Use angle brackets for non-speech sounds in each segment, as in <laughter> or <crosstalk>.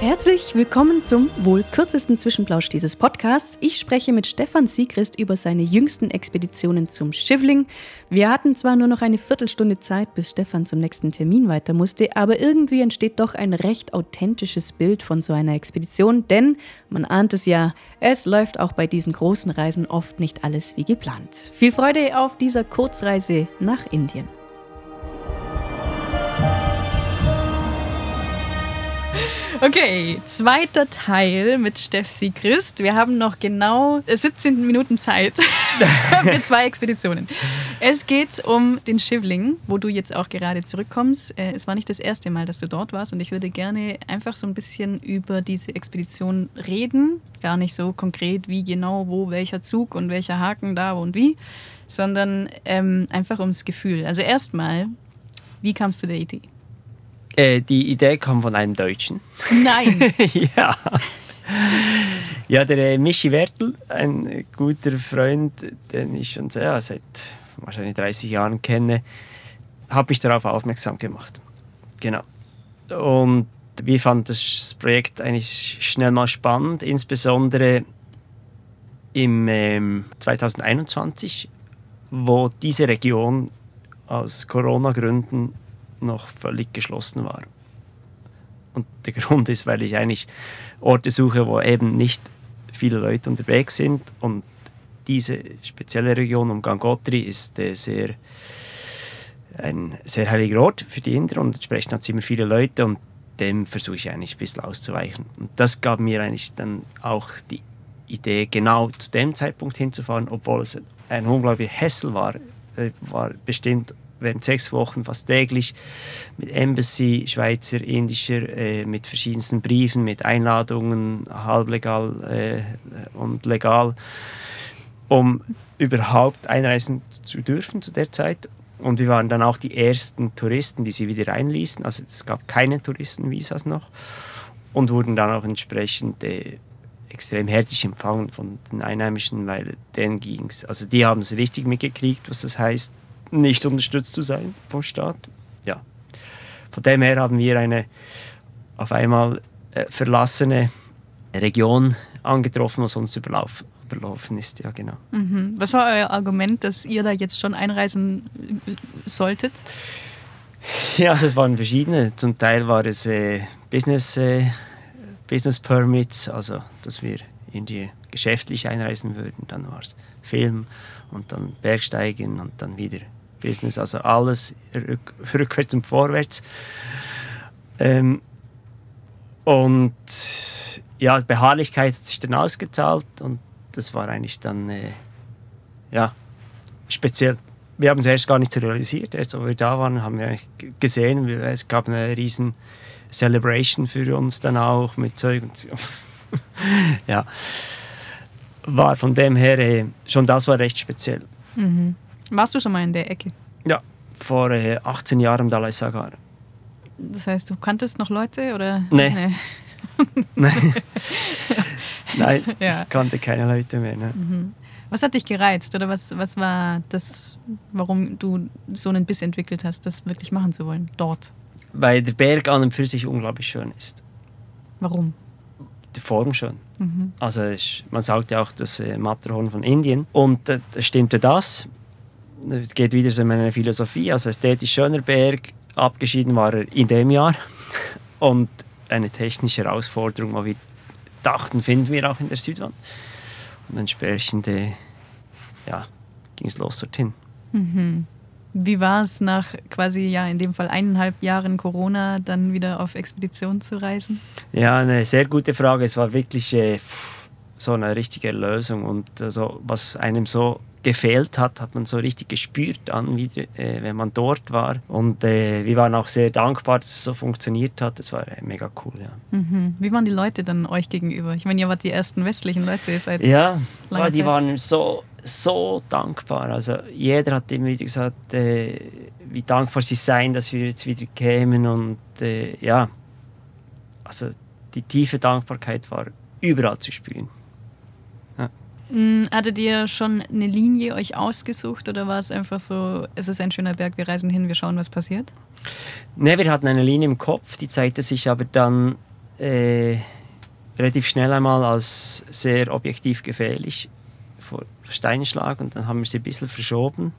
Herzlich willkommen zum wohl kürzesten Zwischenplausch dieses Podcasts. Ich spreche mit Stefan Siegrist über seine jüngsten Expeditionen zum Schiffling. Wir hatten zwar nur noch eine Viertelstunde Zeit, bis Stefan zum nächsten Termin weiter musste, aber irgendwie entsteht doch ein recht authentisches Bild von so einer Expedition, denn man ahnt es ja, es läuft auch bei diesen großen Reisen oft nicht alles wie geplant. Viel Freude auf dieser Kurzreise nach Indien. Okay, zweiter Teil mit Steffi Christ. Wir haben noch genau 17 Minuten Zeit <laughs> für zwei Expeditionen. Es geht um den Schiffling, wo du jetzt auch gerade zurückkommst. Äh, es war nicht das erste Mal, dass du dort warst und ich würde gerne einfach so ein bisschen über diese Expedition reden. Gar nicht so konkret, wie genau, wo, welcher Zug und welcher Haken da und wie, sondern ähm, einfach ums Gefühl. Also erstmal, wie kamst du der Idee? Äh, die Idee kam von einem Deutschen. Nein. <laughs> ja. Ja, der äh, Michi Wertel, ein guter Freund, den ich schon sehr, seit wahrscheinlich 30 Jahren kenne, hat mich darauf aufmerksam gemacht. Genau. Und wir fanden das Projekt eigentlich schnell mal spannend, insbesondere im ähm, 2021, wo diese Region aus Corona-Gründen noch völlig geschlossen war. Und der <laughs> Grund ist, weil ich eigentlich Orte suche, wo eben nicht viele Leute unterwegs sind. Und diese spezielle Region um Gangotri ist äh, sehr, ein sehr heiliger Ort für die Inder und entsprechend hat es immer viele Leute und dem versuche ich eigentlich ein bisschen auszuweichen. Und das gab mir eigentlich dann auch die Idee, genau zu dem Zeitpunkt hinzufahren, obwohl es ein unglaublicher Hessel war, äh, war bestimmt während sechs Wochen fast täglich mit Embassy, Schweizer, indischer, äh, mit verschiedensten Briefen, mit Einladungen, halblegal äh, und legal, um überhaupt einreisen zu dürfen zu der Zeit. Und wir waren dann auch die ersten Touristen, die sie wieder reinließen. Also es gab keine Touristenvisas noch und wurden dann auch entsprechend äh, extrem herzlich empfangen von den Einheimischen, weil denen ging es. Also die haben es richtig mitgekriegt, was das heißt, nicht unterstützt zu sein vom Staat. Ja. Von dem her haben wir eine auf einmal äh, verlassene Region angetroffen, was uns überlaufen, überlaufen ist. Ja, genau. Mhm. Was war euer Argument, dass ihr da jetzt schon einreisen äh, solltet? Ja, das waren verschiedene. Zum Teil war es äh, Business, äh, Business Permits, also dass wir in die geschäftlich einreisen würden. Dann war es Film und dann Bergsteigen und dann wieder Business, also alles rück, rückwärts und vorwärts. Ähm, und ja, Beharrlichkeit hat sich dann ausgezahlt und das war eigentlich dann äh, ja, speziell. Wir haben es erst gar nicht so realisiert. Erst als wir da waren, haben wir gesehen, es gab eine riesen Celebration für uns dann auch mit Zeug und so. <laughs> ja, war von dem her äh, schon das war recht speziell. Mhm. Warst du schon mal in der Ecke? Ja, vor äh, 18 Jahren im Dalai Sagar. Das heißt, du kanntest noch Leute oder? Nee. nee. <laughs> Nein, <laughs> Nein ja. ich kannte keine Leute mehr. Ne? Mhm. Was hat dich gereizt oder was, was war das, warum du so einen Biss entwickelt hast, das wirklich machen zu wollen, dort? Weil der Berg an und für sich unglaublich schön ist. Warum? Die Form schon. Mhm. Also man sagt ja auch das äh, Matterhorn von Indien. Und äh, stimmte das es geht wieder so in meine Philosophie. Also ästhetisch schöner Berg, abgeschieden war er in dem Jahr. Und eine technische Herausforderung, wo wir dachten, finden wir auch in der Südwand. Und entsprechend äh, ja, ging es los dorthin. Mhm. Wie war es nach quasi, ja, in dem Fall eineinhalb Jahren Corona, dann wieder auf Expedition zu reisen? Ja, eine sehr gute Frage. Es war wirklich äh, so eine richtige Lösung und also, was einem so gefehlt hat, hat man so richtig gespürt dann wieder, äh, wenn man dort war. Und äh, wir waren auch sehr dankbar, dass es so funktioniert hat. Das war äh, mega cool, ja. Mhm. Wie waren die Leute dann euch gegenüber? Ich meine, ihr wart die ersten westlichen Leute seit Ja, ja die Zeit. waren so, so dankbar. Also jeder hat immer wieder gesagt, äh, wie dankbar sie seien, dass wir jetzt wieder kämen. Und äh, ja, also die tiefe Dankbarkeit war überall zu spüren. Hm, hattet ihr schon eine Linie euch ausgesucht oder war es einfach so, es ist ein schöner Berg, wir reisen hin, wir schauen, was passiert? Ne, wir hatten eine Linie im Kopf, die zeigte sich aber dann äh, relativ schnell einmal als sehr objektiv gefährlich vor Steinschlag und dann haben wir sie ein bisschen verschoben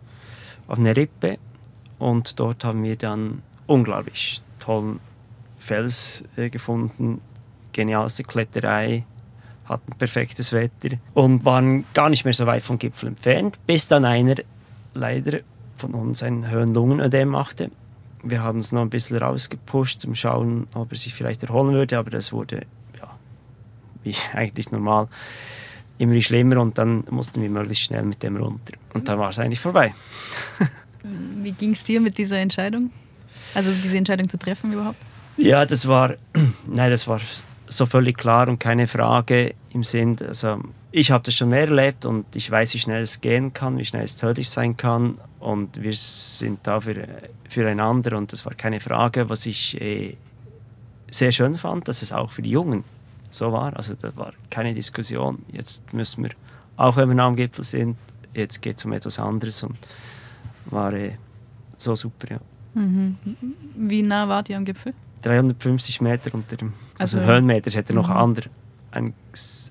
auf eine Rippe und dort haben wir dann unglaublich tollen Fels äh, gefunden, genialste Kletterei, hatten perfektes Wetter und waren gar nicht mehr so weit vom Gipfel entfernt, bis dann einer leider von uns ein Höhenlungenödem machte. Wir haben es noch ein bisschen rausgepusht, um zu schauen, ob er sich vielleicht erholen würde, aber das wurde ja, wie <laughs> eigentlich normal immer schlimmer und dann mussten wir möglichst schnell mit dem runter. Und dann war es eigentlich vorbei. <laughs> Wie ging es dir mit dieser Entscheidung? Also diese Entscheidung zu treffen überhaupt? Ja, das war, <clears throat> nein, das war so völlig klar und keine Frage im Sinn, also ich habe das schon mehr erlebt und ich weiß, wie schnell es gehen kann, wie schnell es tödlich sein kann und wir sind da für, füreinander und das war keine Frage, was ich äh, sehr schön fand, dass es auch für die Jungen so war, also da war keine Diskussion, jetzt müssen wir, auch wenn wir am Gipfel sind, jetzt geht es um etwas anderes und war äh, so super, ja. Mhm. Wie nah wart ihr am Gipfel? 350 Meter unter dem, also, Also- Höhenmeter, es hätte noch Mhm. ander, ein,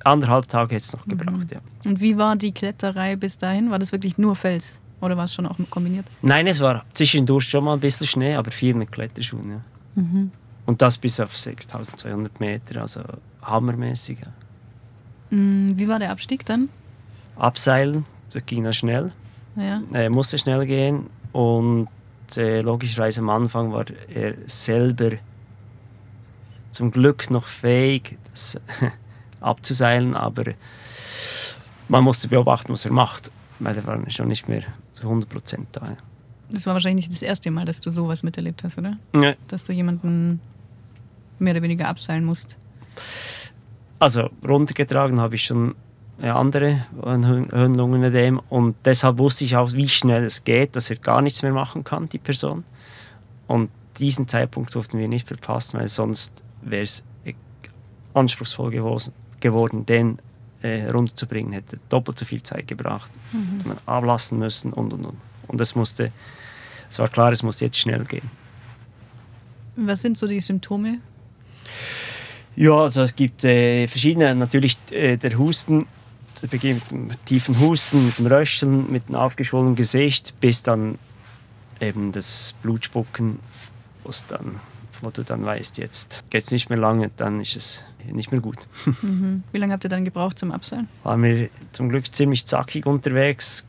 anderthalb Tage es noch gebraucht, ja. Und wie war die Kletterei bis dahin? War das wirklich nur Fels? Oder war es schon auch kombiniert? Nein, es war zwischendurch schon mal ein bisschen Schnee, aber viel mit Kletterschuhen. Ja. Mhm. Und das bis auf 6200 Meter, also hammermäßig. Ja. Mm, Wie war der Abstieg dann? Abseilen, das ging dann schnell, Ja. äh, musste schnell gehen und äh, logischerweise am Anfang war er selber zum Glück noch fähig, das <laughs> abzuseilen, aber man musste beobachten, was er macht, weil er war schon nicht mehr zu 100 Prozent da. Das war wahrscheinlich nicht das erste Mal, dass du sowas miterlebt hast, oder? Ja. Dass du jemanden mehr oder weniger abseilen musst. Also runtergetragen habe ich schon andere Höhenlungenödem und deshalb wusste ich auch, wie schnell es geht, dass er gar nichts mehr machen kann, die Person. Und diesen Zeitpunkt durften wir nicht verpassen, weil sonst wäre es anspruchsvoll geworden, den äh, runterzubringen, hätte doppelt so viel Zeit gebracht, hätte man ablassen müssen und und und. Und es musste, es war klar, es musste jetzt schnell gehen. Was sind so die Symptome? Ja, also es gibt äh, verschiedene. Natürlich äh, der Husten, der beginnt mit dem tiefen Husten, mit dem Röcheln, mit einem aufgeschwollenen Gesicht, bis dann eben das Blutspucken, wo's dann, wo du dann weißt, jetzt geht es nicht mehr lange, dann ist es nicht mehr gut. <laughs> Mhm. Wie lange habt ihr dann gebraucht zum Abseilen? Waren wir zum Glück ziemlich zackig unterwegs,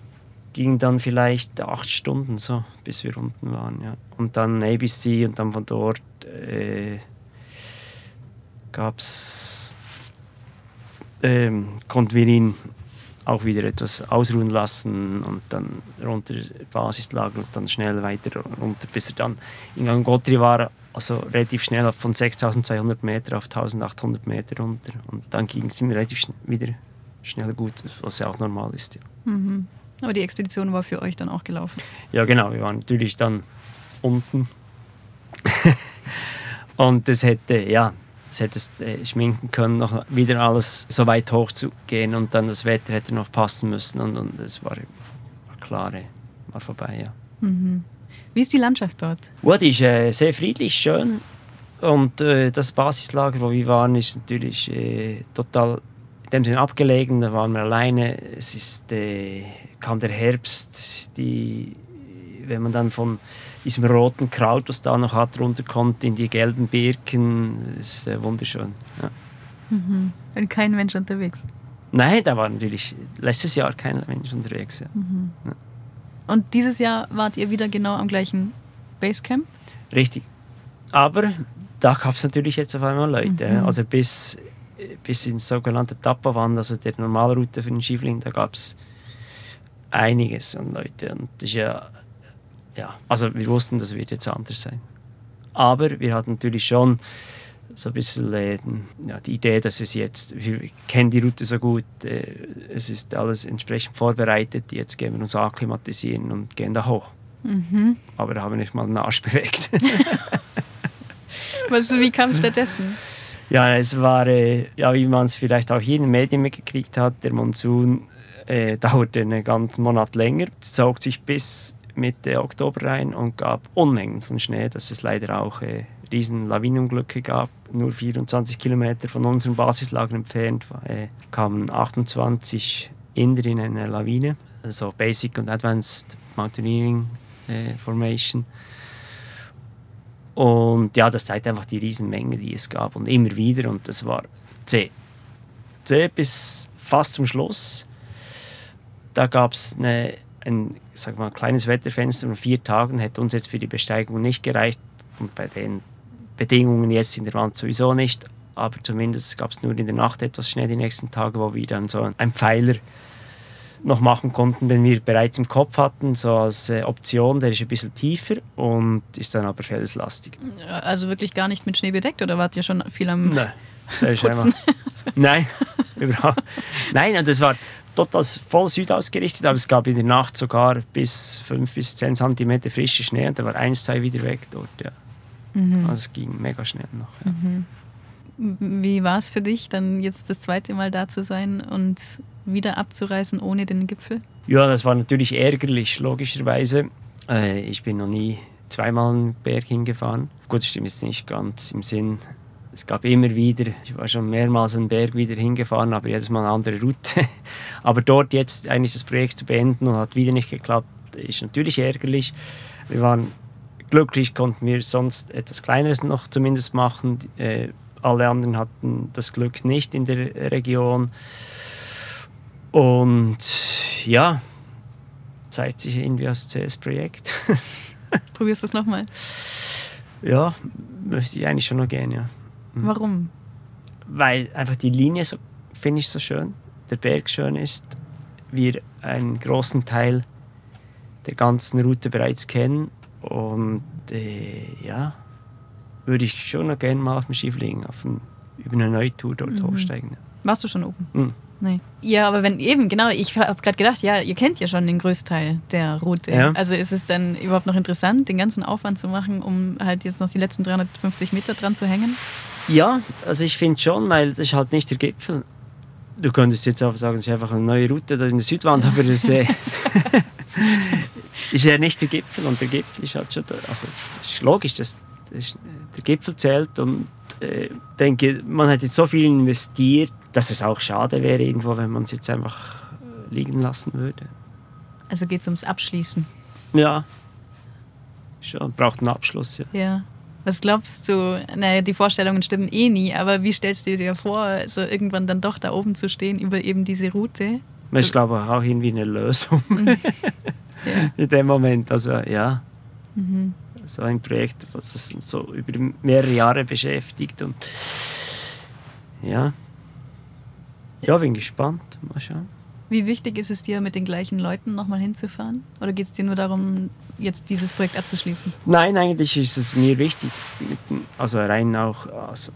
ging dann vielleicht acht Stunden so, bis wir unten waren. Ja. Und dann ABC und dann von dort äh, gab es, ähm, konnten wir ihn auch wieder etwas ausruhen lassen und dann runter Basislager und dann schnell weiter runter, bis er dann in Gangotri war, also relativ schnell von 6200 Meter auf 1800 Meter runter und dann ging es ihm relativ schn wieder schnell gut, was ja auch normal ist. Ja. Mhm. Aber die Expedition war für euch dann auch gelaufen. Ja, genau. Wir waren natürlich dann unten. <laughs> und das hätte, ja, das hätte es äh, schminken können, noch wieder alles so weit hoch zu gehen und dann das Wetter hätte noch passen müssen und, und es war, war klar, war vorbei, ja. Mhm. Wie ist die Landschaft dort? Ja, die ist äh, sehr friedlich, schön. Und äh, das Basislager, wo wir waren, ist natürlich äh, total in dem Sinne abgelegen. Da waren wir alleine. Es ist, äh, kam der Herbst, die, wenn man dann von diesem roten Kraut, was da noch hat, runterkommt in die gelben Birken, das ist äh, wunderschön. Ja. Mhm. Und kein Mensch unterwegs. Nein, da war natürlich letztes Jahr kein Mensch unterwegs. Ja. Und dieses Jahr wart ihr wieder genau am gleichen Basecamp? Richtig. Aber da gab es natürlich jetzt auf einmal Leute. Mhm. Also bis, bis ins sogenannte Tappawan, also der Normalroute für den Skifling, da gab es einiges an Leute. Und das ist ja, ja, also wir wussten, das wird jetzt anders sein. Aber wir hatten natürlich schon so ein bisschen äh, ja, die Idee, dass es jetzt, wir kennen die Route so gut, äh, es ist alles entsprechend vorbereitet, jetzt gehen wir uns akklimatisieren und gehen da hoch. Mhm. Aber da haben wir nicht mal den Arsch <laughs> bewegt. Was, wie kam es stattdessen? Ja, es war, äh, ja, wie man es vielleicht auch hier in den Medien mitgekriegt hat, der Monsun äh, dauerte einen ganzen Monat länger, zog sich bis Mitte Oktober rein und gab Unmengen von Schnee, dass es leider auch äh, riesen Lawinenunglücke gab. Nur 24 Kilometer von unserem Basislager entfernt äh, kamen 28 Inder in eine Lawine, also Basic und Advanced Mountaineering äh, Formation. Und ja, das zeigt einfach die Riesenmenge, die es gab und immer wieder und das war zäh. Zäh bis fast zum Schluss. Da gab es ein sag mal, kleines Wetterfenster von vier Tagen hätte uns jetzt für die Besteigung nicht gereicht und bei den Bedingungen jetzt in der Wand sowieso nicht. Aber zumindest gab es nur in der Nacht etwas Schnee die nächsten Tage, wo wir dann so einen Pfeiler noch machen konnten, den wir bereits im Kopf hatten, so als äh, Option. Der ist ein bisschen tiefer und ist dann aber felslastig. Also wirklich gar nicht mit Schnee bedeckt oder wart ihr schon viel am Nein, der ist einfach, Nein, <laughs> überhaupt. Nein, und das war total voll Süd ausgerichtet, aber es gab in der Nacht sogar bis 5 bis 10 cm frische Schnee und da war eins, zwei wieder weg dort. Ja. Mhm. Also es ging mega schnell noch. Ja. Mhm. Wie war es für dich, dann jetzt das zweite Mal da zu sein und wieder abzureisen ohne den Gipfel? Ja, das war natürlich ärgerlich, logischerweise. Äh, ich bin noch nie zweimal einen Berg hingefahren. Gut, das stimmt jetzt nicht ganz im Sinn es gab immer wieder, ich war schon mehrmals einen Berg wieder hingefahren, aber jedes Mal eine andere Route. <laughs> aber dort jetzt eigentlich das Projekt zu beenden und hat wieder nicht geklappt, ist natürlich ärgerlich. Wir waren glücklich, konnten wir sonst etwas Kleineres noch zumindest machen. Äh, alle anderen hatten das Glück nicht in der Region. Und ja, zeigt sich irgendwie als CS-Projekt. <laughs> Probierst du es nochmal? Ja, möchte ich eigentlich schon noch gerne, ja. Mhm. Warum? Weil einfach die Linie so, finde ich so schön, der Berg schön ist, wir einen großen Teil der ganzen Route bereits kennen und äh, ja, würde ich schon noch gerne mal auf dem Schiff liegen, auf ein, über eine neue Tour dort mhm. hochsteigen. Warst du schon oben? Mhm. Nee. Ja, aber wenn eben, genau, ich habe gerade gedacht, ja, ihr kennt ja schon den größten Teil der Route. Ja. Also ist es dann überhaupt noch interessant, den ganzen Aufwand zu machen, um halt jetzt noch die letzten 350 Meter dran zu hängen? Ja, also ich finde schon, weil das ist halt nicht der Gipfel. Du könntest jetzt auch sagen, es ist einfach eine neue Route in der Südwand, aber das äh, <laughs> <laughs> ist ja nicht der Gipfel und der Gipfel ist halt schon, da. also ist logisch, dass, dass der Gipfel zählt und äh, denke, man hat jetzt so viel investiert, dass es auch schade wäre irgendwo, wenn man es jetzt einfach äh, liegen lassen würde. Also geht es ums Abschließen? Ja, schon braucht einen Abschluss. Ja. ja. Was glaubst du? Naja, die Vorstellungen stimmen eh nie, aber wie stellst du dir vor, so irgendwann dann doch da oben zu stehen über eben diese Route? Ich glaube auch irgendwie eine Lösung mhm. <laughs> ja. <laughs> in dem Moment. Also ja, mhm. so ein Projekt, was das so über mehrere Jahre beschäftigt und ja, ja, bin gespannt. Mal schauen. Wie wichtig ist es dir, mit den gleichen Leuten nochmal hinzufahren? Oder geht es dir nur darum, jetzt dieses Projekt abzuschließen? Nein, eigentlich ist es mir wichtig. Also rein auch, also,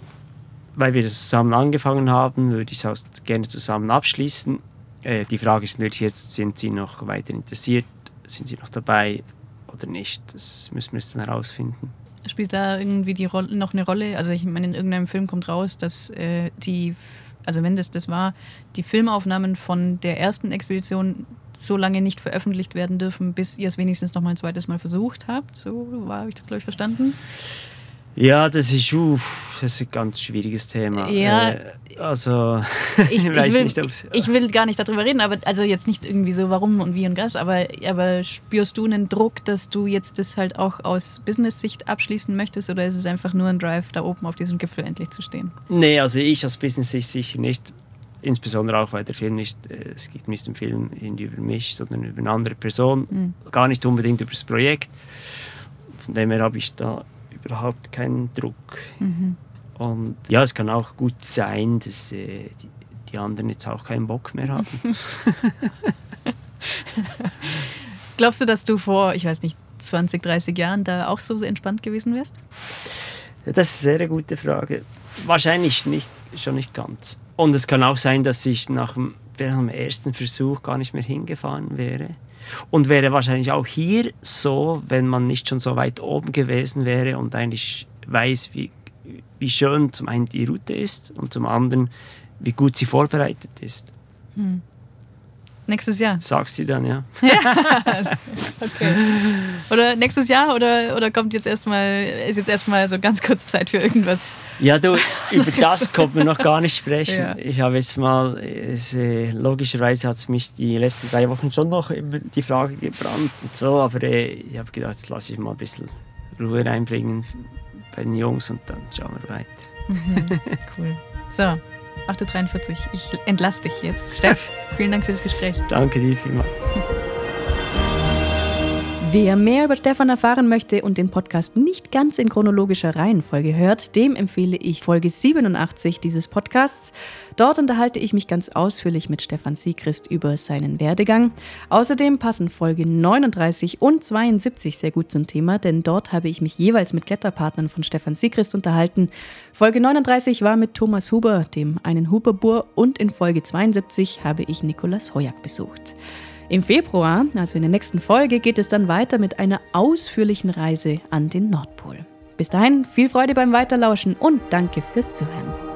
weil wir das zusammen angefangen haben, würde ich es gerne zusammen abschließen. Äh, die Frage ist natürlich jetzt, sind Sie noch weiter interessiert? Sind Sie noch dabei oder nicht? Das müssen wir jetzt dann herausfinden. Spielt da irgendwie die Rolle, noch eine Rolle? Also ich meine, in irgendeinem Film kommt raus, dass äh, die also wenn das das war, die Filmaufnahmen von der ersten Expedition so lange nicht veröffentlicht werden dürfen, bis ihr es wenigstens noch mal ein zweites Mal versucht habt. So habe ich das, glaube ich, verstanden. Ja, das ist, uff, das ist ein ganz schwieriges Thema. Ja, äh, also <laughs> ich, ich, weiß will, nicht, ich will gar nicht darüber reden, aber also jetzt nicht irgendwie so warum und wie und was, aber, aber spürst du einen Druck, dass du jetzt das halt auch aus Business-Sicht abschließen möchtest oder ist es einfach nur ein Drive, da oben auf diesem Gipfel endlich zu stehen? Nee, also ich aus Business-Sicht sicher nicht. Insbesondere auch, weil der Film nicht, äh, es geht nicht im Film über mich, sondern über eine andere Person. Mhm. Gar nicht unbedingt über das Projekt. Von dem her habe ich da überhaupt keinen Druck. Mhm. Und ja, es kann auch gut sein, dass äh, die, die, anderen jetzt auch keinen Bock mehr haben. <laughs> Glaubst du, dass du vor, ich weiß nicht, 20, 30 Jahren da auch so entspannt gewesen wärst? Das ist eine sehr gute Frage. Wahrscheinlich nicht, schon nicht ganz. Und es kann auch sein, dass ich nach dem, dem ersten Versuch gar nicht mehr hingefahren wäre. Und wäre wahrscheinlich auch hier so, wenn man nicht schon so weit oben gewesen wäre und eigentlich weiß, wie, wie schön zum einen die Route ist und zum anderen, wie gut sie vorbereitet ist. Hm. Nächstes Jahr. Sagst du dann, ja. <laughs> okay. Oder nächstes Jahr oder, oder kommt jetzt erstmal, ist jetzt erstmal so ganz kurz Zeit für irgendwas? Ja, du, über das kommt man noch gar nicht sprechen. Ja. Ich habe jetzt mal, es, äh, logischerweise hat es mich die letzten drei Wochen schon noch über die Frage gebrannt und so, aber äh, ich habe gedacht, jetzt lasse ich mal ein bisschen Ruhe reinbringen bei den Jungs und dann schauen wir weiter. Mhm, cool. So, 8.43 Uhr. Ich entlasse dich jetzt. Steff, <laughs> vielen Dank für das Gespräch. Danke dir vielmals. Wer mehr über Stefan erfahren möchte und den Podcast nicht ganz in chronologischer Reihenfolge hört, dem empfehle ich Folge 87 dieses Podcasts. Dort unterhalte ich mich ganz ausführlich mit Stefan Siegrist über seinen Werdegang. Außerdem passen Folge 39 und 72 sehr gut zum Thema, denn dort habe ich mich jeweils mit Kletterpartnern von Stefan Siegrist unterhalten. Folge 39 war mit Thomas Huber, dem einen Huberbur, und in Folge 72 habe ich Nikolas Hojak besucht. Im Februar, also in der nächsten Folge, geht es dann weiter mit einer ausführlichen Reise an den Nordpol. Bis dahin viel Freude beim Weiterlauschen und danke fürs Zuhören.